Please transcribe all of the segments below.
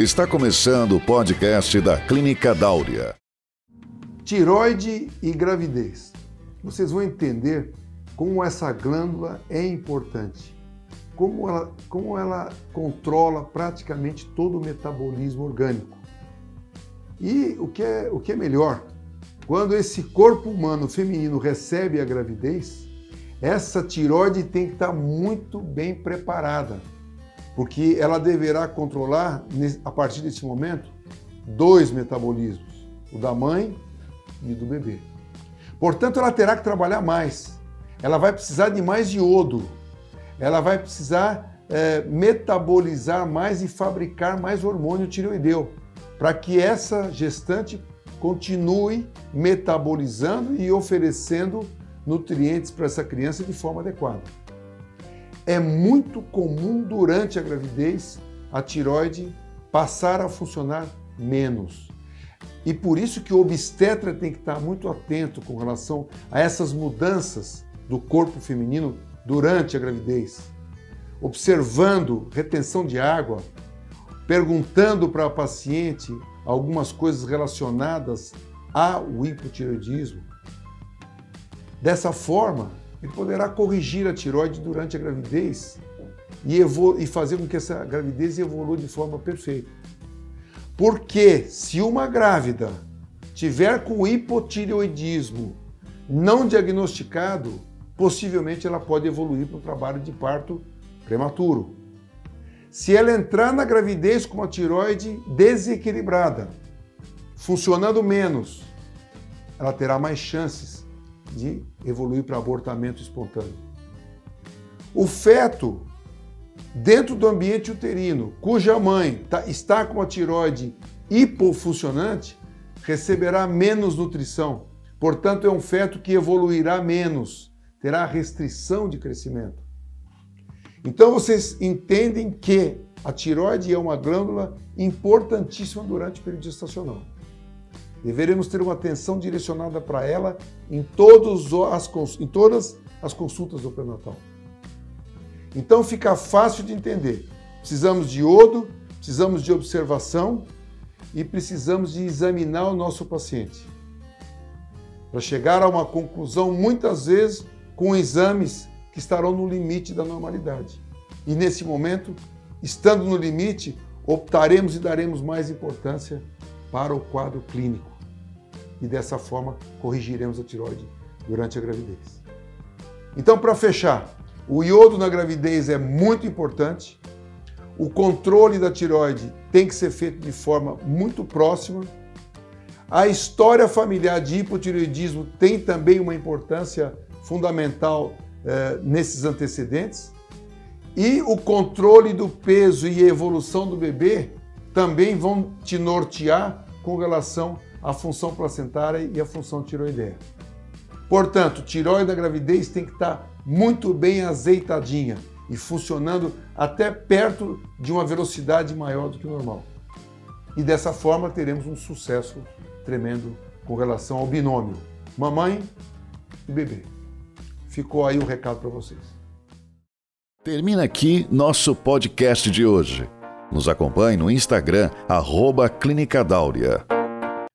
Está começando o podcast da Clínica Dáurea. Tiroide e gravidez. Vocês vão entender como essa glândula é importante, como ela, como ela controla praticamente todo o metabolismo orgânico. E o que é, o que é melhor, quando esse corpo humano feminino recebe a gravidez, essa tiroide tem que estar muito bem preparada, porque ela deverá controlar, a partir desse momento, dois metabolismos, o da mãe e do bebê. Portanto, ela terá que trabalhar mais. Ela vai precisar de mais iodo. Ela vai precisar é, metabolizar mais e fabricar mais hormônio tireoideu, para que essa gestante continue metabolizando e oferecendo nutrientes para essa criança de forma adequada. É muito comum durante a gravidez a tiroide passar a funcionar menos. E por isso que o obstetra tem que estar muito atento com relação a essas mudanças do corpo feminino durante a gravidez, observando retenção de água, perguntando para a paciente algumas coisas relacionadas ao hipotireoidismo. Dessa forma, ele poderá corrigir a tiroide durante a gravidez e, e fazer com que essa gravidez evolua de forma perfeita. Porque se uma grávida tiver com hipotireoidismo não diagnosticado, possivelmente ela pode evoluir para um trabalho de parto prematuro. Se ela entrar na gravidez com uma tiroide desequilibrada, funcionando menos, ela terá mais chances de evoluir para abortamento espontâneo. O feto dentro do ambiente uterino, cuja mãe tá, está com a tiroide hipofuncionante, receberá menos nutrição. Portanto, é um feto que evoluirá menos, terá restrição de crescimento. Então, vocês entendem que a tiroide é uma glândula importantíssima durante o período gestacional. Deveremos ter uma atenção direcionada para ela em, todos as, em todas as consultas do pré-natal. Então fica fácil de entender. Precisamos de iodo, precisamos de observação e precisamos de examinar o nosso paciente. Para chegar a uma conclusão, muitas vezes com exames que estarão no limite da normalidade. E nesse momento, estando no limite, optaremos e daremos mais importância para o quadro clínico. E dessa forma corrigiremos a tiroide durante a gravidez. Então, para fechar, o iodo na gravidez é muito importante. O controle da tiroide tem que ser feito de forma muito próxima. A história familiar de hipotireoidismo tem também uma importância fundamental eh, nesses antecedentes. E o controle do peso e evolução do bebê também vão te nortear com relação à função placentária e à função tiroideia. Portanto, tiroide da gravidez tem que estar muito bem azeitadinha e funcionando até perto de uma velocidade maior do que o normal. E dessa forma teremos um sucesso tremendo com relação ao binômio mamãe e bebê. Ficou aí o recado para vocês. Termina aqui nosso podcast de hoje. Nos acompanhe no Instagram, arroba Clínica Dáurea.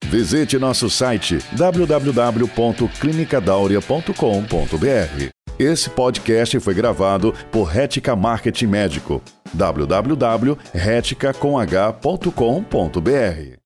Visite nosso site www.clinicadauria.com.br. Esse podcast foi gravado por Rética Marketing Médico. www.retica.com.br